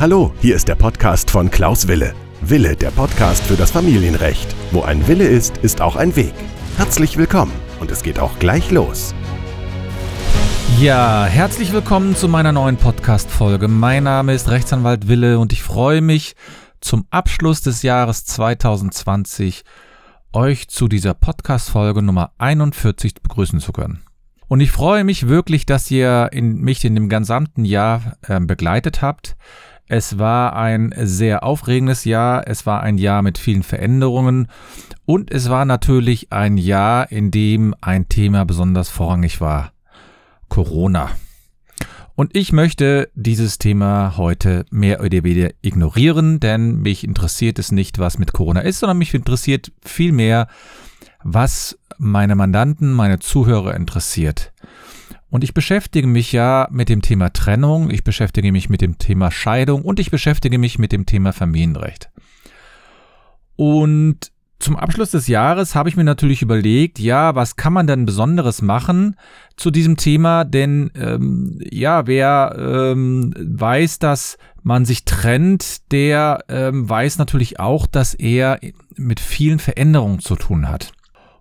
Hallo, hier ist der Podcast von Klaus Wille. Wille, der Podcast für das Familienrecht. Wo ein Wille ist, ist auch ein Weg. Herzlich willkommen und es geht auch gleich los. Ja, herzlich willkommen zu meiner neuen Podcast-Folge. Mein Name ist Rechtsanwalt Wille und ich freue mich, zum Abschluss des Jahres 2020 euch zu dieser Podcast-Folge Nummer 41 begrüßen zu können. Und ich freue mich wirklich, dass ihr in, mich in dem gesamten Jahr äh, begleitet habt. Es war ein sehr aufregendes Jahr, es war ein Jahr mit vielen Veränderungen und es war natürlich ein Jahr, in dem ein Thema besonders vorrangig war. Corona. Und ich möchte dieses Thema heute mehr oder weniger ignorieren, denn mich interessiert es nicht, was mit Corona ist, sondern mich interessiert vielmehr, was meine Mandanten, meine Zuhörer interessiert. Und ich beschäftige mich ja mit dem Thema Trennung, ich beschäftige mich mit dem Thema Scheidung und ich beschäftige mich mit dem Thema Familienrecht. Und zum Abschluss des Jahres habe ich mir natürlich überlegt, ja, was kann man denn Besonderes machen zu diesem Thema? Denn ähm, ja, wer ähm, weiß, dass man sich trennt, der ähm, weiß natürlich auch, dass er mit vielen Veränderungen zu tun hat.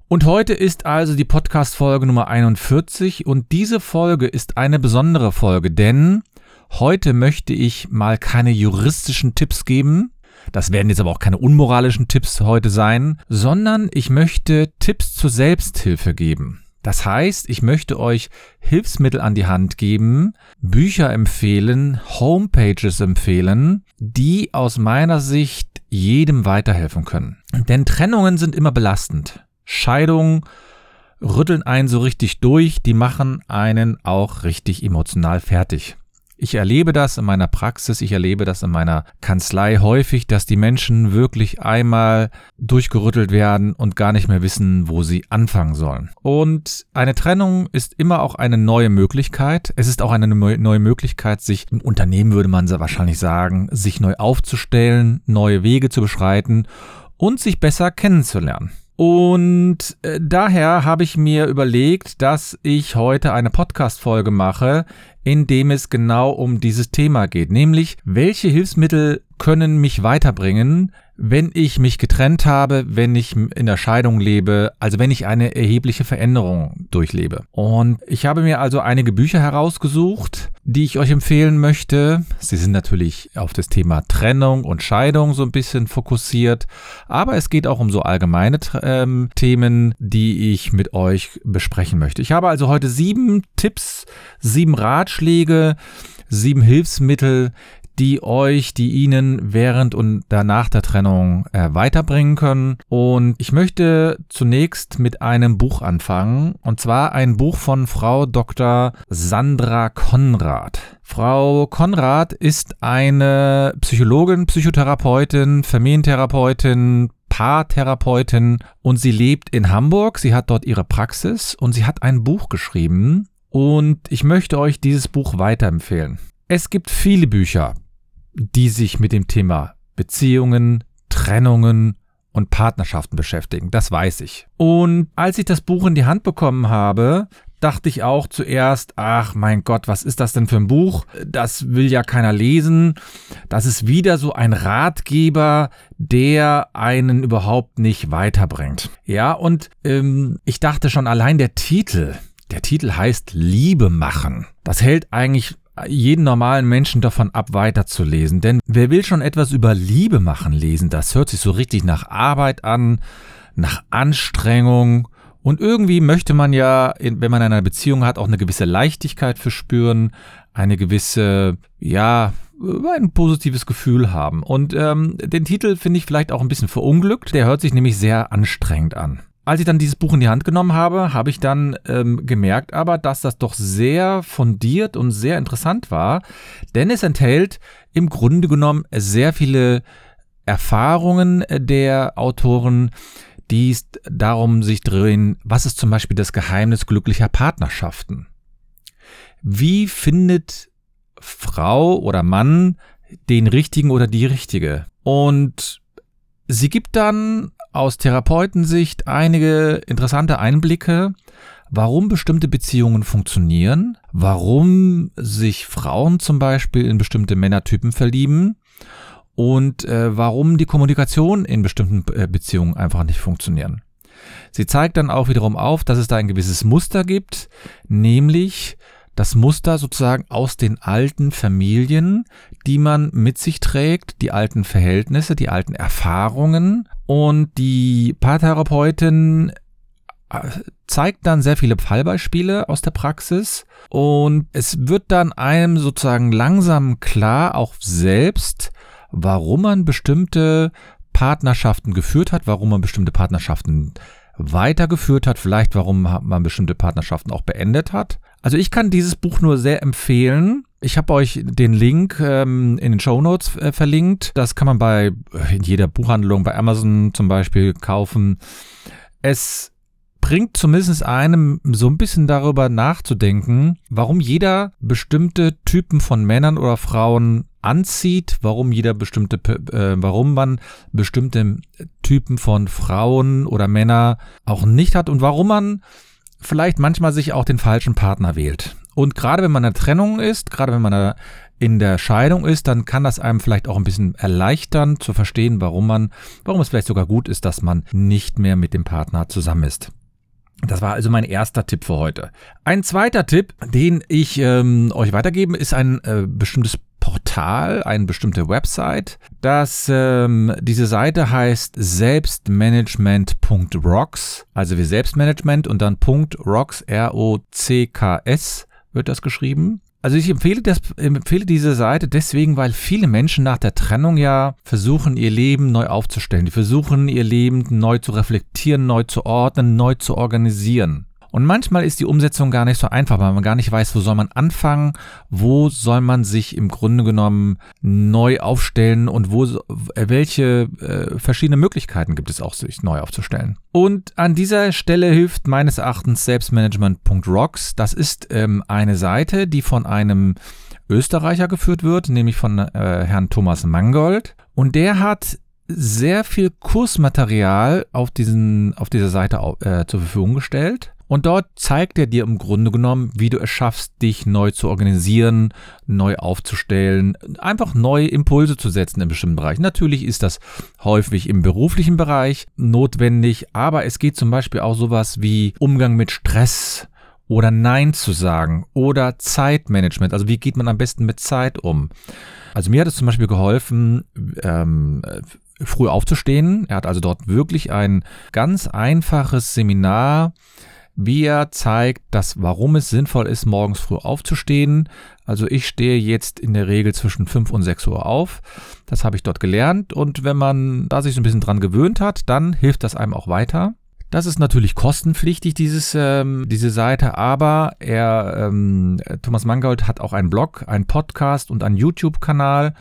Und heute ist also die Podcast-Folge Nummer 41 und diese Folge ist eine besondere Folge, denn heute möchte ich mal keine juristischen Tipps geben. Das werden jetzt aber auch keine unmoralischen Tipps heute sein, sondern ich möchte Tipps zur Selbsthilfe geben. Das heißt, ich möchte euch Hilfsmittel an die Hand geben, Bücher empfehlen, Homepages empfehlen, die aus meiner Sicht jedem weiterhelfen können. Denn Trennungen sind immer belastend. Scheidungen rütteln einen so richtig durch, die machen einen auch richtig emotional fertig. Ich erlebe das in meiner Praxis, ich erlebe das in meiner Kanzlei häufig, dass die Menschen wirklich einmal durchgerüttelt werden und gar nicht mehr wissen, wo sie anfangen sollen. Und eine Trennung ist immer auch eine neue Möglichkeit. Es ist auch eine neue Möglichkeit, sich im Unternehmen würde man wahrscheinlich sagen, sich neu aufzustellen, neue Wege zu beschreiten und sich besser kennenzulernen. Und äh, daher habe ich mir überlegt, dass ich heute eine Podcast-Folge mache, in dem es genau um dieses Thema geht, nämlich welche Hilfsmittel können mich weiterbringen, wenn ich mich getrennt habe, wenn ich in der Scheidung lebe, also wenn ich eine erhebliche Veränderung durchlebe. Und ich habe mir also einige Bücher herausgesucht, die ich euch empfehlen möchte. Sie sind natürlich auf das Thema Trennung und Scheidung so ein bisschen fokussiert, aber es geht auch um so allgemeine ähm, Themen, die ich mit euch besprechen möchte. Ich habe also heute sieben Tipps, sieben Ratschläge, sieben Hilfsmittel, die euch, die Ihnen während und danach der Trennung äh, weiterbringen können. Und ich möchte zunächst mit einem Buch anfangen, und zwar ein Buch von Frau Dr. Sandra Konrad. Frau Konrad ist eine Psychologin, Psychotherapeutin, Familientherapeutin, Paartherapeutin und sie lebt in Hamburg. Sie hat dort ihre Praxis und sie hat ein Buch geschrieben und ich möchte euch dieses Buch weiterempfehlen. Es gibt viele Bücher, die sich mit dem Thema Beziehungen, Trennungen und Partnerschaften beschäftigen. Das weiß ich. Und als ich das Buch in die Hand bekommen habe, dachte ich auch zuerst, ach mein Gott, was ist das denn für ein Buch? Das will ja keiner lesen. Das ist wieder so ein Ratgeber, der einen überhaupt nicht weiterbringt. Ja, und ähm, ich dachte schon allein der Titel, der Titel heißt Liebe machen. Das hält eigentlich jeden normalen Menschen davon ab, weiterzulesen. Denn wer will schon etwas über Liebe machen lesen? Das hört sich so richtig nach Arbeit an, nach Anstrengung. Und irgendwie möchte man ja, wenn man eine Beziehung hat, auch eine gewisse Leichtigkeit verspüren, eine gewisse, ja, ein positives Gefühl haben. Und ähm, den Titel finde ich vielleicht auch ein bisschen verunglückt. Der hört sich nämlich sehr anstrengend an. Als ich dann dieses Buch in die Hand genommen habe, habe ich dann ähm, gemerkt aber, dass das doch sehr fundiert und sehr interessant war, denn es enthält im Grunde genommen sehr viele Erfahrungen der Autoren, die es darum sich drehen, was ist zum Beispiel das Geheimnis glücklicher Partnerschaften? Wie findet Frau oder Mann den richtigen oder die richtige? Und sie gibt dann aus Therapeutensicht einige interessante Einblicke warum bestimmte Beziehungen funktionieren, warum sich Frauen zum Beispiel in bestimmte Männertypen verlieben und äh, warum die Kommunikation in bestimmten äh, Beziehungen einfach nicht funktionieren. Sie zeigt dann auch wiederum auf, dass es da ein gewisses Muster gibt, nämlich das Muster sozusagen aus den alten Familien, die man mit sich trägt, die alten Verhältnisse, die alten Erfahrungen. Und die Paartherapeutin äh, zeigt dann sehr viele Fallbeispiele aus der Praxis und es wird dann einem sozusagen langsam klar, auch selbst, warum man bestimmte Partnerschaften geführt hat, warum man bestimmte Partnerschaften weitergeführt hat, vielleicht warum man bestimmte Partnerschaften auch beendet hat. Also ich kann dieses Buch nur sehr empfehlen. Ich habe euch den Link ähm, in den Show Notes äh, verlinkt. Das kann man bei in jeder Buchhandlung, bei Amazon zum Beispiel kaufen. Es bringt zumindest einem so ein bisschen darüber nachzudenken, warum jeder bestimmte Typen von Männern oder Frauen anzieht, warum jeder bestimmte, äh, warum man bestimmte Typen von Frauen oder Männer auch nicht hat und warum man vielleicht manchmal sich auch den falschen Partner wählt. Und gerade wenn man in der Trennung ist, gerade wenn man in der Scheidung ist, dann kann das einem vielleicht auch ein bisschen erleichtern zu verstehen, warum man, warum es vielleicht sogar gut ist, dass man nicht mehr mit dem Partner zusammen ist. Das war also mein erster Tipp für heute. Ein zweiter Tipp, den ich ähm, euch weitergebe, ist ein äh, bestimmtes Portal, eine bestimmte Website. Das, ähm, diese Seite heißt selbstmanagement.rocks, also wie Selbstmanagement und dann .rocks, R-O-C-K-S wird das geschrieben. Also ich empfehle, das, empfehle diese Seite deswegen, weil viele Menschen nach der Trennung ja versuchen, ihr Leben neu aufzustellen. Die versuchen, ihr Leben neu zu reflektieren, neu zu ordnen, neu zu organisieren. Und manchmal ist die Umsetzung gar nicht so einfach, weil man gar nicht weiß, wo soll man anfangen, wo soll man sich im Grunde genommen neu aufstellen und wo welche äh, verschiedene Möglichkeiten gibt es auch, sich neu aufzustellen. Und an dieser Stelle hilft meines Erachtens Selbstmanagement.rocks. Das ist ähm, eine Seite, die von einem Österreicher geführt wird, nämlich von äh, Herrn Thomas Mangold. Und der hat sehr viel Kursmaterial auf, diesen, auf dieser Seite äh, zur Verfügung gestellt. Und dort zeigt er dir im Grunde genommen, wie du es schaffst, dich neu zu organisieren, neu aufzustellen, einfach neue Impulse zu setzen in bestimmten Bereichen. Natürlich ist das häufig im beruflichen Bereich notwendig, aber es geht zum Beispiel auch sowas wie Umgang mit Stress oder Nein zu sagen oder Zeitmanagement. Also wie geht man am besten mit Zeit um? Also mir hat es zum Beispiel geholfen, ähm, früh aufzustehen. Er hat also dort wirklich ein ganz einfaches Seminar wie er zeigt, dass warum es sinnvoll ist, morgens früh aufzustehen. Also ich stehe jetzt in der Regel zwischen 5 und 6 Uhr auf. Das habe ich dort gelernt und wenn man da sich so ein bisschen dran gewöhnt hat, dann hilft das einem auch weiter. Das ist natürlich kostenpflichtig, dieses, ähm, diese Seite, aber er, ähm, Thomas Mangold hat auch einen Blog, einen Podcast und einen YouTube-Kanal.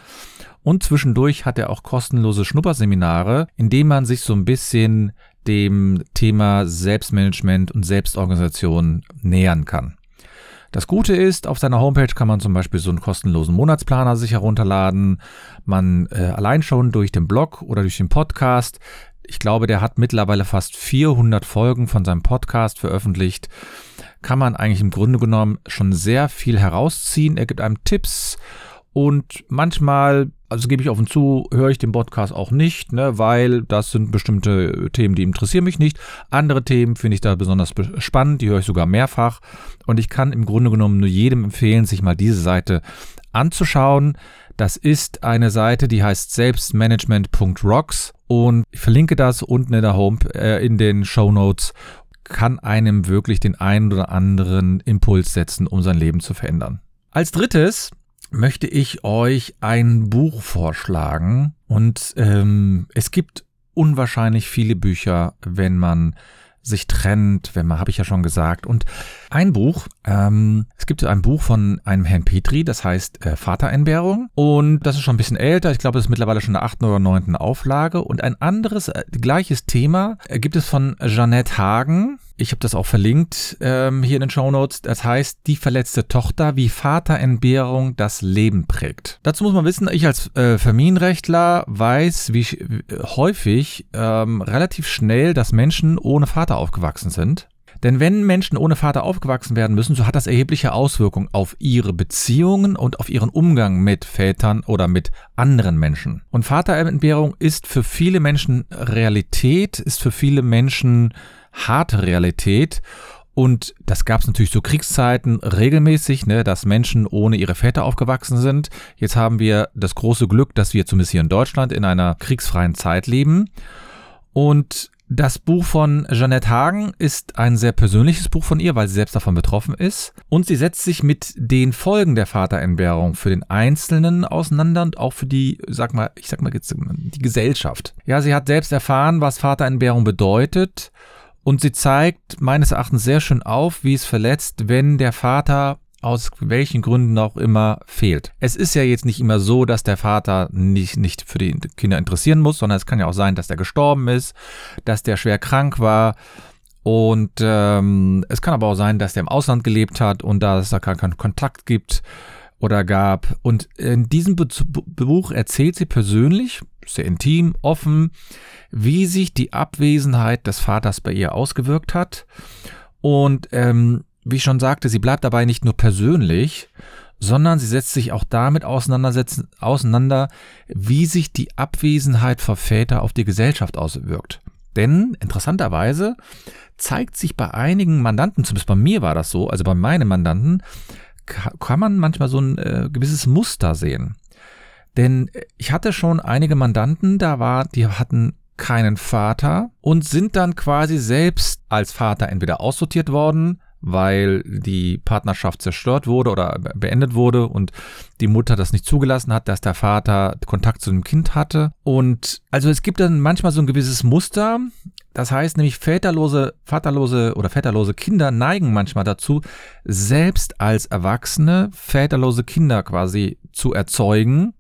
Und zwischendurch hat er auch kostenlose Schnupperseminare, in denen man sich so ein bisschen dem Thema Selbstmanagement und Selbstorganisation nähern kann. Das Gute ist, auf seiner Homepage kann man zum Beispiel so einen kostenlosen Monatsplaner sich herunterladen. Man äh, allein schon durch den Blog oder durch den Podcast. Ich glaube, der hat mittlerweile fast 400 Folgen von seinem Podcast veröffentlicht. Kann man eigentlich im Grunde genommen schon sehr viel herausziehen. Er gibt einem Tipps und manchmal, also gebe ich offen zu, höre ich den Podcast auch nicht, ne, weil das sind bestimmte Themen, die interessieren mich nicht. Andere Themen finde ich da besonders spannend, die höre ich sogar mehrfach. Und ich kann im Grunde genommen nur jedem empfehlen, sich mal diese Seite anzuschauen. Das ist eine Seite, die heißt selbstmanagement.rocks und ich verlinke das unten in der Home, äh, in den Show Notes kann einem wirklich den einen oder anderen Impuls setzen, um sein Leben zu verändern. Als drittes möchte ich euch ein Buch vorschlagen. Und ähm, es gibt unwahrscheinlich viele Bücher, wenn man sich trennt, wenn man, habe ich ja schon gesagt. Und ein Buch, ähm, es gibt ein Buch von einem Herrn Petri, das heißt äh, Vaterentbehrung. Und das ist schon ein bisschen älter. Ich glaube, es ist mittlerweile schon in der achten oder neunten Auflage. Und ein anderes, äh, gleiches Thema äh, gibt es von Jeanette Hagen. Ich habe das auch verlinkt ähm, hier in den Show Notes. Das heißt, die verletzte Tochter, wie Vaterentbehrung das Leben prägt. Dazu muss man wissen, ich als äh, Familienrechtler weiß, wie häufig ähm, relativ schnell, dass Menschen ohne Vater aufgewachsen sind. Denn wenn Menschen ohne Vater aufgewachsen werden müssen, so hat das erhebliche Auswirkungen auf ihre Beziehungen und auf ihren Umgang mit Vätern oder mit anderen Menschen. Und Vaterentbehrung ist für viele Menschen Realität, ist für viele Menschen harte Realität. Und das gab es natürlich zu Kriegszeiten regelmäßig, ne, dass Menschen ohne ihre Väter aufgewachsen sind. Jetzt haben wir das große Glück, dass wir zumindest hier in Deutschland in einer kriegsfreien Zeit leben. Und das Buch von Jeanette Hagen ist ein sehr persönliches Buch von ihr, weil sie selbst davon betroffen ist. Und sie setzt sich mit den Folgen der Vaterentbehrung für den Einzelnen auseinander und auch für die, sag mal, ich sag mal die Gesellschaft. Ja, sie hat selbst erfahren, was Vaterentbehrung bedeutet. Und sie zeigt meines Erachtens sehr schön auf, wie es verletzt, wenn der Vater aus welchen Gründen auch immer fehlt. Es ist ja jetzt nicht immer so, dass der Vater nicht, nicht für die Kinder interessieren muss, sondern es kann ja auch sein, dass der gestorben ist, dass der schwer krank war. Und ähm, es kann aber auch sein, dass der im Ausland gelebt hat und da es da keinen Kontakt gibt oder gab. Und in diesem Buch erzählt sie persönlich, sehr intim, offen, wie sich die Abwesenheit des Vaters bei ihr ausgewirkt hat. Und ähm, wie ich schon sagte, sie bleibt dabei nicht nur persönlich, sondern sie setzt sich auch damit auseinander, wie sich die Abwesenheit von Väter auf die Gesellschaft auswirkt. Denn interessanterweise zeigt sich bei einigen Mandanten, zumindest bei mir war das so, also bei meinen Mandanten, kann man manchmal so ein äh, gewisses Muster sehen. Denn ich hatte schon einige Mandanten, da war, die hatten keinen Vater und sind dann quasi selbst als Vater entweder aussortiert worden weil die Partnerschaft zerstört wurde oder beendet wurde und die Mutter das nicht zugelassen hat, dass der Vater Kontakt zu dem Kind hatte. Und also es gibt dann manchmal so ein gewisses Muster. Das heißt nämlich, väterlose, vaterlose oder väterlose Kinder neigen manchmal dazu, selbst als Erwachsene väterlose Kinder quasi zu erzeugen.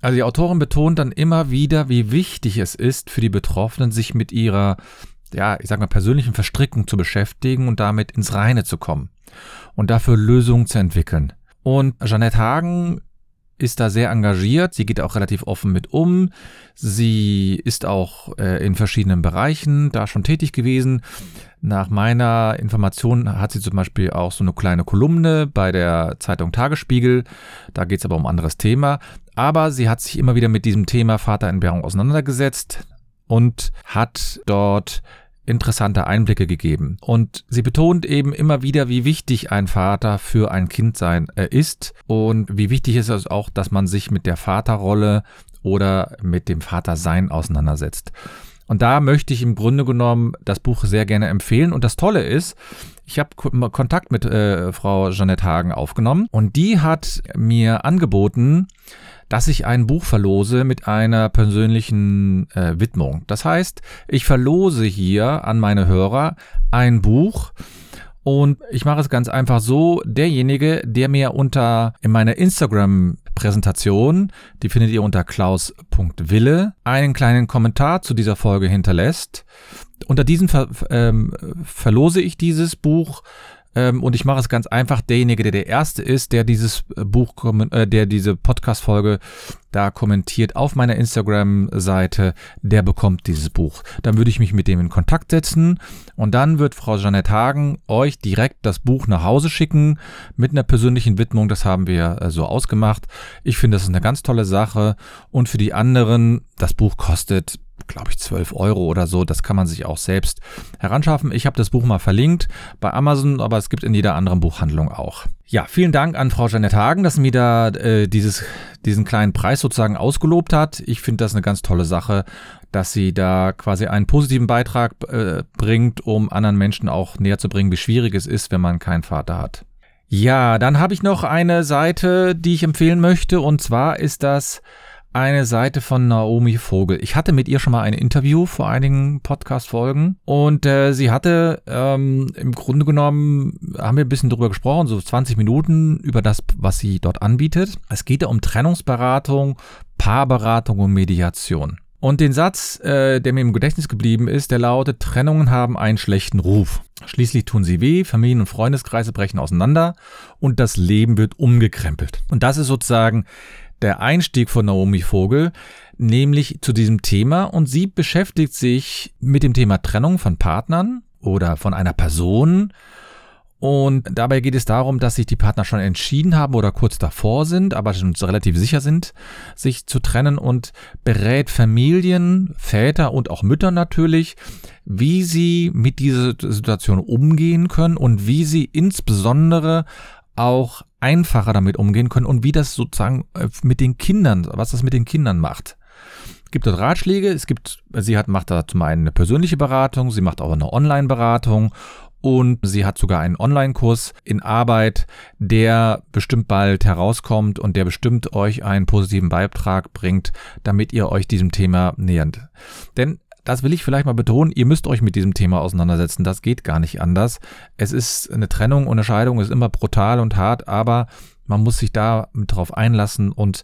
Also die Autorin betont dann immer wieder, wie wichtig es ist für die Betroffenen, sich mit ihrer ja, ich sag mal, persönlichen Verstrickung zu beschäftigen und damit ins Reine zu kommen und dafür Lösungen zu entwickeln. Und Jeanette Hagen ist da sehr engagiert, sie geht auch relativ offen mit um, sie ist auch äh, in verschiedenen Bereichen da schon tätig gewesen. Nach meiner Information hat sie zum Beispiel auch so eine kleine Kolumne bei der Zeitung Tagesspiegel, da geht es aber um ein anderes Thema. Aber sie hat sich immer wieder mit diesem Thema Vaterentbehrung auseinandergesetzt und hat dort interessante Einblicke gegeben. Und sie betont eben immer wieder, wie wichtig ein Vater für ein Kind sein äh, ist und wie wichtig ist es auch, dass man sich mit der Vaterrolle oder mit dem Vatersein auseinandersetzt. Und da möchte ich im Grunde genommen das Buch sehr gerne empfehlen. Und das Tolle ist, ich habe Kontakt mit äh, Frau Jeanette Hagen aufgenommen und die hat mir angeboten, dass ich ein Buch verlose mit einer persönlichen äh, Widmung. Das heißt, ich verlose hier an meine Hörer ein Buch, und ich mache es ganz einfach so, derjenige, der mir unter in meiner Instagram-Präsentation, die findet ihr unter klaus.wille, einen kleinen Kommentar zu dieser Folge hinterlässt. Unter diesem ver ähm, verlose ich dieses Buch ähm, und ich mache es ganz einfach. Derjenige, der der Erste ist, der dieses äh, Buch, äh, der diese Podcast-Folge da kommentiert auf meiner Instagram-Seite, der bekommt dieses Buch. Dann würde ich mich mit dem in Kontakt setzen und dann wird Frau Jeanette Hagen euch direkt das Buch nach Hause schicken mit einer persönlichen Widmung. Das haben wir äh, so ausgemacht. Ich finde, das ist eine ganz tolle Sache und für die anderen, das Buch kostet glaube ich, 12 Euro oder so. Das kann man sich auch selbst heranschaffen. Ich habe das Buch mal verlinkt bei Amazon, aber es gibt in jeder anderen Buchhandlung auch. Ja, vielen Dank an Frau Janet Hagen, dass mir da äh, dieses, diesen kleinen Preis sozusagen ausgelobt hat. Ich finde das eine ganz tolle Sache, dass sie da quasi einen positiven Beitrag äh, bringt, um anderen Menschen auch näher zu bringen, wie schwierig es ist, wenn man keinen Vater hat. Ja, dann habe ich noch eine Seite, die ich empfehlen möchte, und zwar ist das eine Seite von Naomi Vogel. Ich hatte mit ihr schon mal ein Interview vor einigen Podcast-Folgen und äh, sie hatte ähm, im Grunde genommen, haben wir ein bisschen drüber gesprochen, so 20 Minuten über das, was sie dort anbietet. Es geht ja um Trennungsberatung, Paarberatung und Mediation. Und den Satz, äh, der mir im Gedächtnis geblieben ist, der lautet, Trennungen haben einen schlechten Ruf. Schließlich tun sie weh, Familien- und Freundeskreise brechen auseinander und das Leben wird umgekrempelt. Und das ist sozusagen der Einstieg von Naomi Vogel, nämlich zu diesem Thema und sie beschäftigt sich mit dem Thema Trennung von Partnern oder von einer Person. Und dabei geht es darum, dass sich die Partner schon entschieden haben oder kurz davor sind, aber schon relativ sicher sind, sich zu trennen und berät Familien, Väter und auch Mütter natürlich, wie sie mit dieser Situation umgehen können und wie sie insbesondere auch einfacher damit umgehen können und wie das sozusagen äh, mit den Kindern, was das mit den Kindern macht. Es gibt dort Ratschläge, es gibt, sie hat, macht da zum einen eine persönliche Beratung, sie macht auch eine Online-Beratung und sie hat sogar einen Online-Kurs in Arbeit, der bestimmt bald herauskommt und der bestimmt euch einen positiven Beitrag bringt, damit ihr euch diesem Thema nähert. Denn das will ich vielleicht mal betonen, ihr müsst euch mit diesem Thema auseinandersetzen. Das geht gar nicht anders. Es ist eine Trennung und eine Scheidung ist immer brutal und hart, aber man muss sich da drauf einlassen und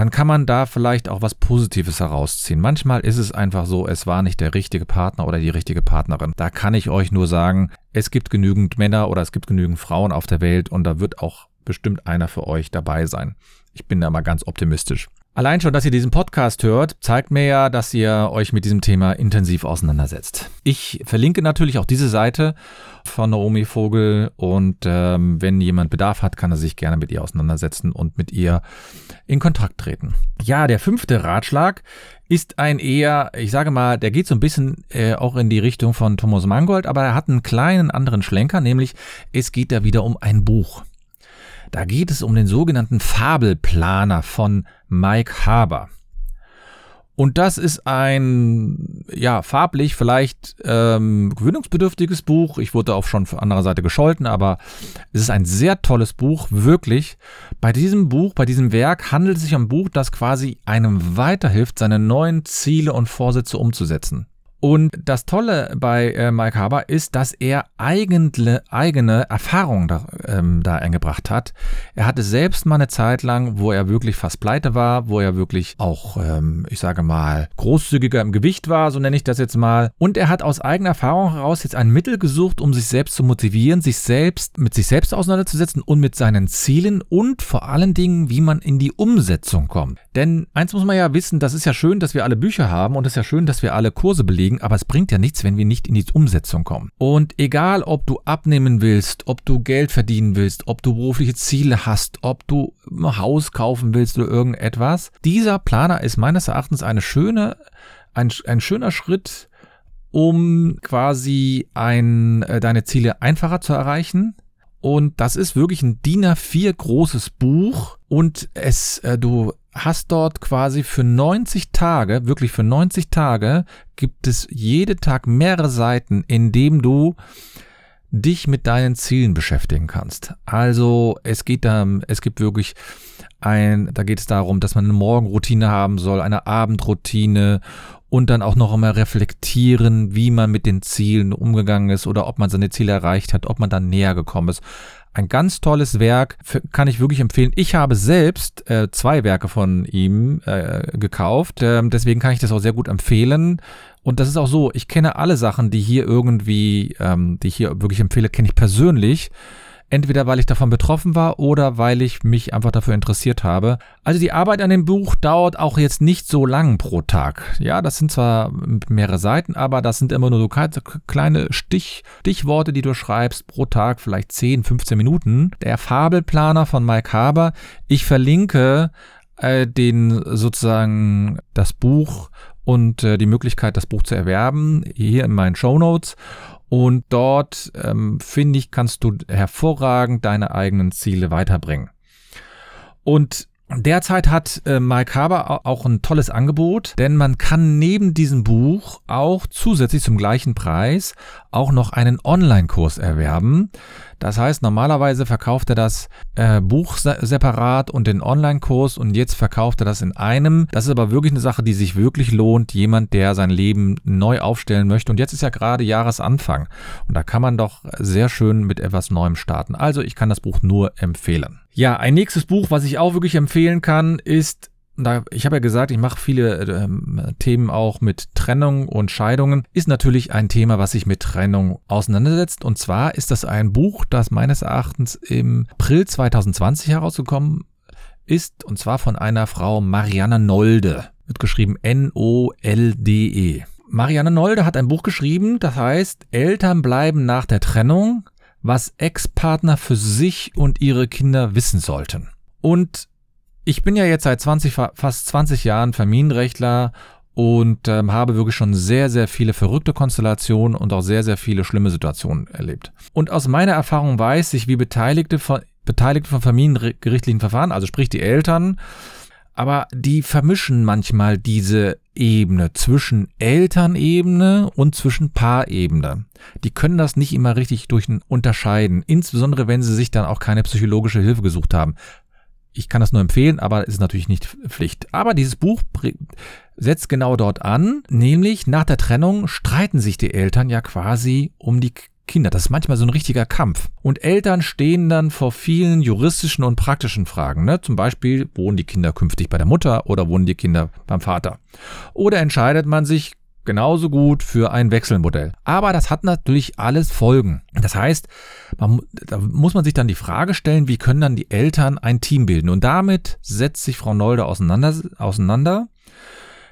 dann kann man da vielleicht auch was Positives herausziehen. Manchmal ist es einfach so, es war nicht der richtige Partner oder die richtige Partnerin. Da kann ich euch nur sagen, es gibt genügend Männer oder es gibt genügend Frauen auf der Welt und da wird auch bestimmt einer für euch dabei sein. Ich bin da mal ganz optimistisch. Allein schon, dass ihr diesen Podcast hört, zeigt mir ja, dass ihr euch mit diesem Thema intensiv auseinandersetzt. Ich verlinke natürlich auch diese Seite von Naomi Vogel und ähm, wenn jemand Bedarf hat, kann er sich gerne mit ihr auseinandersetzen und mit ihr in Kontakt treten. Ja, der fünfte Ratschlag ist ein eher, ich sage mal, der geht so ein bisschen äh, auch in die Richtung von Thomas Mangold, aber er hat einen kleinen anderen Schlenker, nämlich es geht da wieder um ein Buch. Da geht es um den sogenannten Fabelplaner von Mike Haber. Und das ist ein, ja, farblich vielleicht ähm, gewöhnungsbedürftiges Buch. Ich wurde auch schon von anderer Seite gescholten, aber es ist ein sehr tolles Buch, wirklich. Bei diesem Buch, bei diesem Werk handelt es sich um ein Buch, das quasi einem weiterhilft, seine neuen Ziele und Vorsätze umzusetzen. Und das Tolle bei äh, Mike Haber ist, dass er eigene, eigene Erfahrungen da, ähm, da eingebracht hat. Er hatte selbst mal eine Zeit lang, wo er wirklich fast pleite war, wo er wirklich auch, ähm, ich sage mal, großzügiger im Gewicht war, so nenne ich das jetzt mal. Und er hat aus eigener Erfahrung heraus jetzt ein Mittel gesucht, um sich selbst zu motivieren, sich selbst mit sich selbst auseinanderzusetzen und mit seinen Zielen und vor allen Dingen, wie man in die Umsetzung kommt. Denn eins muss man ja wissen, das ist ja schön, dass wir alle Bücher haben und es ist ja schön, dass wir alle Kurse belegen kriegen, aber es bringt ja nichts, wenn wir nicht in die Umsetzung kommen. Und egal, ob du abnehmen willst, ob du Geld verdienen willst, ob du berufliche Ziele hast, ob du ein Haus kaufen willst oder irgendetwas, dieser Planer ist meines Erachtens eine schöne, ein, ein schöner Schritt, um quasi ein, äh, deine Ziele einfacher zu erreichen. Und das ist wirklich ein DIN A4 großes Buch und es, äh, du hast dort quasi für 90 Tage, wirklich für 90 Tage, gibt es jede Tag mehrere Seiten, in dem du dich mit deinen Zielen beschäftigen kannst. Also es geht da, es gibt wirklich ein, da geht es darum, dass man eine Morgenroutine haben soll, eine Abendroutine und dann auch noch einmal reflektieren, wie man mit den Zielen umgegangen ist oder ob man seine Ziele erreicht hat, ob man dann näher gekommen ist. Ein ganz tolles Werk, kann ich wirklich empfehlen. Ich habe selbst äh, zwei Werke von ihm äh, gekauft, ähm, deswegen kann ich das auch sehr gut empfehlen. Und das ist auch so, ich kenne alle Sachen, die hier irgendwie, ähm, die ich hier wirklich empfehle, kenne ich persönlich. Entweder weil ich davon betroffen war oder weil ich mich einfach dafür interessiert habe. Also die Arbeit an dem Buch dauert auch jetzt nicht so lang pro Tag. Ja, das sind zwar mehrere Seiten, aber das sind immer nur so kleine Stich, Stichworte, die du schreibst pro Tag, vielleicht 10, 15 Minuten. Der Fabelplaner von Mike Haber. Ich verlinke äh, den sozusagen das Buch und äh, die Möglichkeit, das Buch zu erwerben, hier in meinen Show Notes. Und dort, ähm, finde ich, kannst du hervorragend deine eigenen Ziele weiterbringen. Und Derzeit hat äh, Mike Haber auch ein tolles Angebot, denn man kann neben diesem Buch auch zusätzlich zum gleichen Preis auch noch einen Online-Kurs erwerben. Das heißt, normalerweise verkauft er das äh, Buch separat und den Online-Kurs und jetzt verkauft er das in einem. Das ist aber wirklich eine Sache, die sich wirklich lohnt. Jemand, der sein Leben neu aufstellen möchte. Und jetzt ist ja gerade Jahresanfang. Und da kann man doch sehr schön mit etwas Neuem starten. Also ich kann das Buch nur empfehlen. Ja, ein nächstes Buch, was ich auch wirklich empfehlen kann, ist da, ich habe ja gesagt, ich mache viele äh, Themen auch mit Trennung und Scheidungen, ist natürlich ein Thema, was sich mit Trennung auseinandersetzt. Und zwar ist das ein Buch, das meines Erachtens im April 2020 herausgekommen ist, und zwar von einer Frau Marianne Nolde. Wird geschrieben N-O-L-D-E. Marianne Nolde hat ein Buch geschrieben, das heißt Eltern bleiben nach der Trennung, was Ex-Partner für sich und ihre Kinder wissen sollten. Und ich bin ja jetzt seit 20, fast 20 Jahren Familienrechtler und ähm, habe wirklich schon sehr, sehr viele verrückte Konstellationen und auch sehr, sehr viele schlimme Situationen erlebt. Und aus meiner Erfahrung weiß ich, wie Beteiligte von, Beteiligte von familiengerichtlichen Verfahren, also sprich die Eltern, aber die vermischen manchmal diese Ebene zwischen Elternebene und zwischen Paarebene. Die können das nicht immer richtig durch unterscheiden, insbesondere wenn sie sich dann auch keine psychologische Hilfe gesucht haben. Ich kann das nur empfehlen, aber es ist natürlich nicht Pflicht. Aber dieses Buch setzt genau dort an, nämlich nach der Trennung streiten sich die Eltern ja quasi um die Kinder. Das ist manchmal so ein richtiger Kampf. Und Eltern stehen dann vor vielen juristischen und praktischen Fragen. Ne? Zum Beispiel, wohnen die Kinder künftig bei der Mutter oder wohnen die Kinder beim Vater? Oder entscheidet man sich genauso gut für ein Wechselmodell. Aber das hat natürlich alles Folgen. Das heißt, man, da muss man sich dann die Frage stellen, wie können dann die Eltern ein Team bilden? Und damit setzt sich Frau Nolde auseinander. auseinander.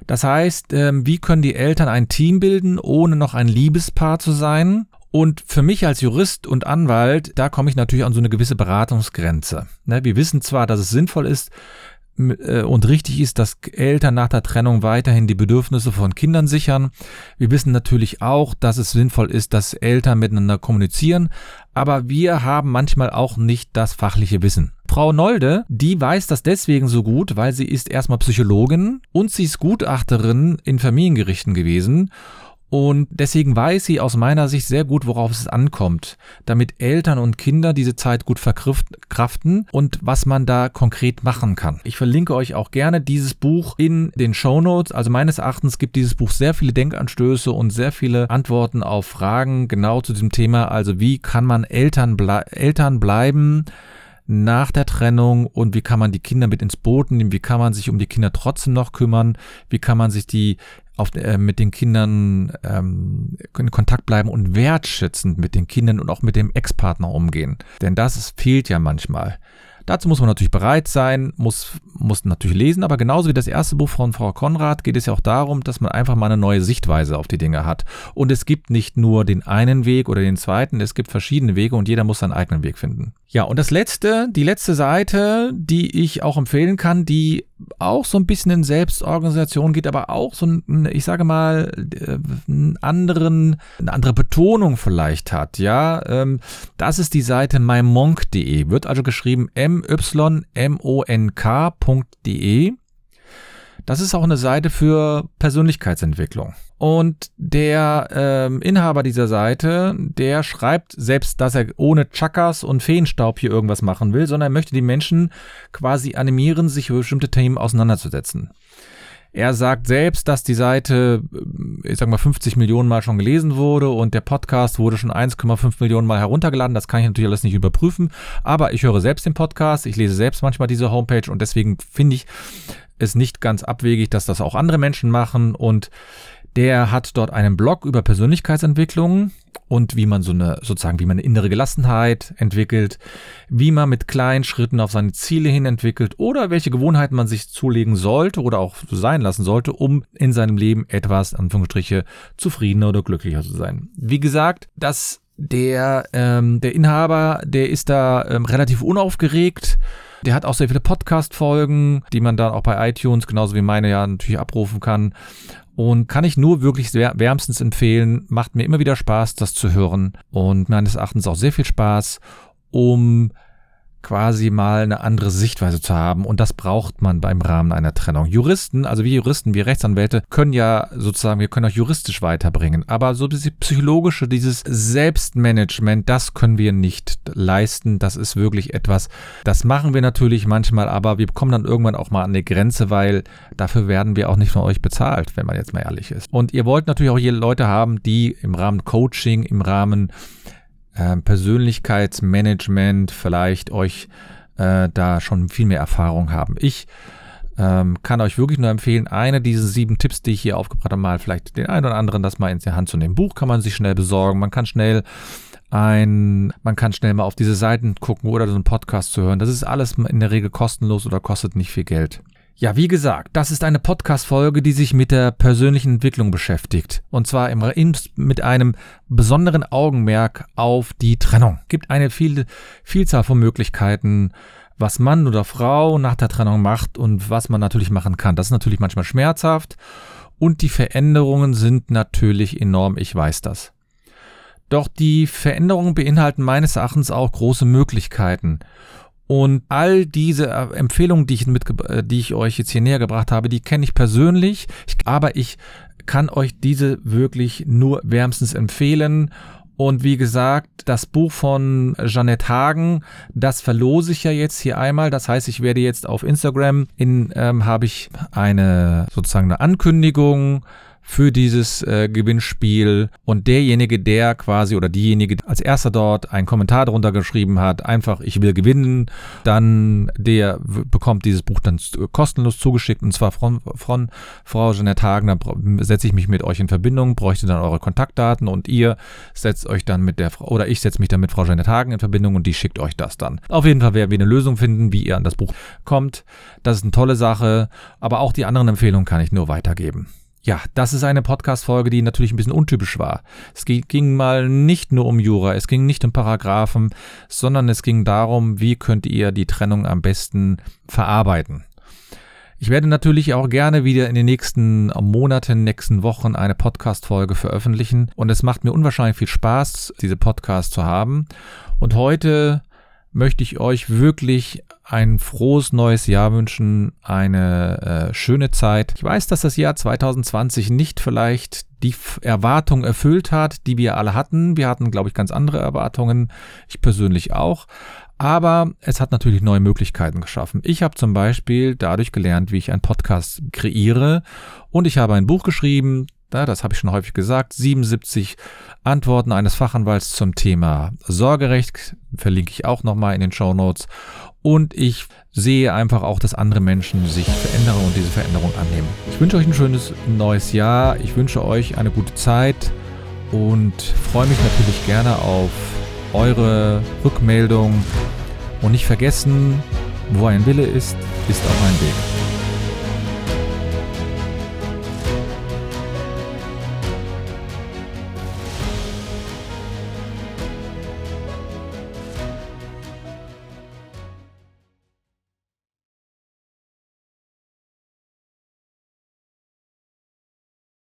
Das heißt, ähm, wie können die Eltern ein Team bilden, ohne noch ein Liebespaar zu sein? Und für mich als Jurist und Anwalt, da komme ich natürlich an so eine gewisse Beratungsgrenze. Ne, wir wissen zwar, dass es sinnvoll ist, und richtig ist, dass Eltern nach der Trennung weiterhin die Bedürfnisse von Kindern sichern. Wir wissen natürlich auch, dass es sinnvoll ist, dass Eltern miteinander kommunizieren, aber wir haben manchmal auch nicht das fachliche Wissen. Frau Nolde, die weiß das deswegen so gut, weil sie ist erstmal Psychologin und sie ist Gutachterin in Familiengerichten gewesen und deswegen weiß sie aus meiner Sicht sehr gut, worauf es ankommt, damit Eltern und Kinder diese Zeit gut verkraften und was man da konkret machen kann. Ich verlinke euch auch gerne dieses Buch in den Show Notes. Also meines Erachtens gibt dieses Buch sehr viele Denkanstöße und sehr viele Antworten auf Fragen genau zu diesem Thema. Also wie kann man Eltern, ble Eltern bleiben? nach der Trennung und wie kann man die Kinder mit ins Boot nehmen, wie kann man sich um die Kinder trotzdem noch kümmern, wie kann man sich die auf, äh, mit den Kindern ähm, in Kontakt bleiben und wertschätzend mit den Kindern und auch mit dem Ex-Partner umgehen. Denn das fehlt ja manchmal. Dazu muss man natürlich bereit sein, muss, muss natürlich lesen, aber genauso wie das erste Buch von Frau Konrad geht es ja auch darum, dass man einfach mal eine neue Sichtweise auf die Dinge hat. Und es gibt nicht nur den einen Weg oder den zweiten, es gibt verschiedene Wege und jeder muss seinen eigenen Weg finden. Ja, und das letzte, die letzte Seite, die ich auch empfehlen kann, die auch so ein bisschen in Selbstorganisation geht, aber auch so ein, ich sage mal, äh, einen anderen, eine andere Betonung vielleicht hat, ja. Ähm, das ist die Seite mymonk.de, wird also geschrieben mymonk.de. Das ist auch eine Seite für Persönlichkeitsentwicklung. Und der ähm, Inhaber dieser Seite, der schreibt selbst, dass er ohne Chakas und Feenstaub hier irgendwas machen will, sondern er möchte die Menschen quasi animieren, sich über bestimmte Themen auseinanderzusetzen. Er sagt selbst, dass die Seite, äh, ich sag mal, 50 Millionen Mal schon gelesen wurde und der Podcast wurde schon 1,5 Millionen Mal heruntergeladen. Das kann ich natürlich alles nicht überprüfen, aber ich höre selbst den Podcast, ich lese selbst manchmal diese Homepage und deswegen finde ich es nicht ganz abwegig, dass das auch andere Menschen machen und der hat dort einen Blog über Persönlichkeitsentwicklung und wie man so eine, sozusagen, wie man eine innere Gelassenheit entwickelt, wie man mit kleinen Schritten auf seine Ziele hin entwickelt oder welche Gewohnheiten man sich zulegen sollte oder auch sein lassen sollte, um in seinem Leben etwas, Anführungsstriche, zufriedener oder glücklicher zu sein. Wie gesagt, das der, ähm, der Inhaber, der ist da ähm, relativ unaufgeregt. Der hat auch sehr viele Podcast-Folgen, die man dann auch bei iTunes, genauso wie meine ja natürlich abrufen kann. Und kann ich nur wirklich wärmstens empfehlen. Macht mir immer wieder Spaß, das zu hören. Und meines Erachtens auch sehr viel Spaß, um quasi mal eine andere Sichtweise zu haben. Und das braucht man beim Rahmen einer Trennung. Juristen, also wir Juristen, wir Rechtsanwälte, können ja sozusagen, wir können auch juristisch weiterbringen. Aber so dieses psychologische, dieses Selbstmanagement, das können wir nicht leisten. Das ist wirklich etwas, das machen wir natürlich manchmal, aber wir kommen dann irgendwann auch mal an eine Grenze, weil dafür werden wir auch nicht von euch bezahlt, wenn man jetzt mal ehrlich ist. Und ihr wollt natürlich auch hier Leute haben, die im Rahmen Coaching, im Rahmen äh, Persönlichkeitsmanagement vielleicht euch äh, da schon viel mehr Erfahrung haben. Ich ähm, kann euch wirklich nur empfehlen, eine dieser sieben Tipps, die ich hier aufgebracht habe, mal vielleicht den einen oder anderen das mal in die Hand zu nehmen. Buch kann man sich schnell besorgen, man kann schnell ein, man kann schnell mal auf diese Seiten gucken oder so einen Podcast zu hören. Das ist alles in der Regel kostenlos oder kostet nicht viel Geld. Ja, wie gesagt, das ist eine Podcast-Folge, die sich mit der persönlichen Entwicklung beschäftigt. Und zwar im, in, mit einem besonderen Augenmerk auf die Trennung. Es gibt eine viel, Vielzahl von Möglichkeiten, was Mann oder Frau nach der Trennung macht und was man natürlich machen kann. Das ist natürlich manchmal schmerzhaft und die Veränderungen sind natürlich enorm, ich weiß das. Doch die Veränderungen beinhalten meines Erachtens auch große Möglichkeiten. Und all diese äh, Empfehlungen, die ich, äh, die ich euch jetzt hier näher gebracht habe, die kenne ich persönlich, aber ich kann euch diese wirklich nur wärmstens empfehlen. Und wie gesagt, das Buch von Jeanette Hagen, das verlose ich ja jetzt hier einmal. Das heißt, ich werde jetzt auf Instagram in ähm, habe ich eine sozusagen eine Ankündigung für dieses äh, Gewinnspiel und derjenige, der quasi oder diejenige als erster dort einen Kommentar darunter geschrieben hat, einfach ich will gewinnen, dann der bekommt dieses Buch dann kostenlos zugeschickt und zwar von, von Frau Jeanette Hagen, dann setze ich mich mit euch in Verbindung, bräuchte dann eure Kontaktdaten und ihr setzt euch dann mit der Frau oder ich setze mich dann mit Frau Jeanette Hagen in Verbindung und die schickt euch das dann. Auf jeden Fall werden wir eine Lösung finden, wie ihr an das Buch kommt. Das ist eine tolle Sache, aber auch die anderen Empfehlungen kann ich nur weitergeben. Ja, das ist eine Podcast-Folge, die natürlich ein bisschen untypisch war. Es ging mal nicht nur um Jura, es ging nicht um Paragraphen, sondern es ging darum, wie könnt ihr die Trennung am besten verarbeiten. Ich werde natürlich auch gerne wieder in den nächsten Monaten, nächsten Wochen eine Podcast-Folge veröffentlichen und es macht mir unwahrscheinlich viel Spaß, diese Podcast zu haben. Und heute möchte ich euch wirklich ein frohes neues Jahr wünschen, eine äh, schöne Zeit. Ich weiß, dass das Jahr 2020 nicht vielleicht die Erwartung erfüllt hat, die wir alle hatten. Wir hatten, glaube ich, ganz andere Erwartungen. Ich persönlich auch. Aber es hat natürlich neue Möglichkeiten geschaffen. Ich habe zum Beispiel dadurch gelernt, wie ich einen Podcast kreiere. Und ich habe ein Buch geschrieben, ja, das habe ich schon häufig gesagt, 77 Antworten eines Fachanwalts zum Thema Sorgerecht, verlinke ich auch nochmal in den Show Notes. Und ich sehe einfach auch, dass andere Menschen sich verändern und diese Veränderung annehmen. Ich wünsche euch ein schönes neues Jahr. Ich wünsche euch eine gute Zeit und freue mich natürlich gerne auf eure Rückmeldung. Und nicht vergessen, wo ein Wille ist, ist auch ein Weg.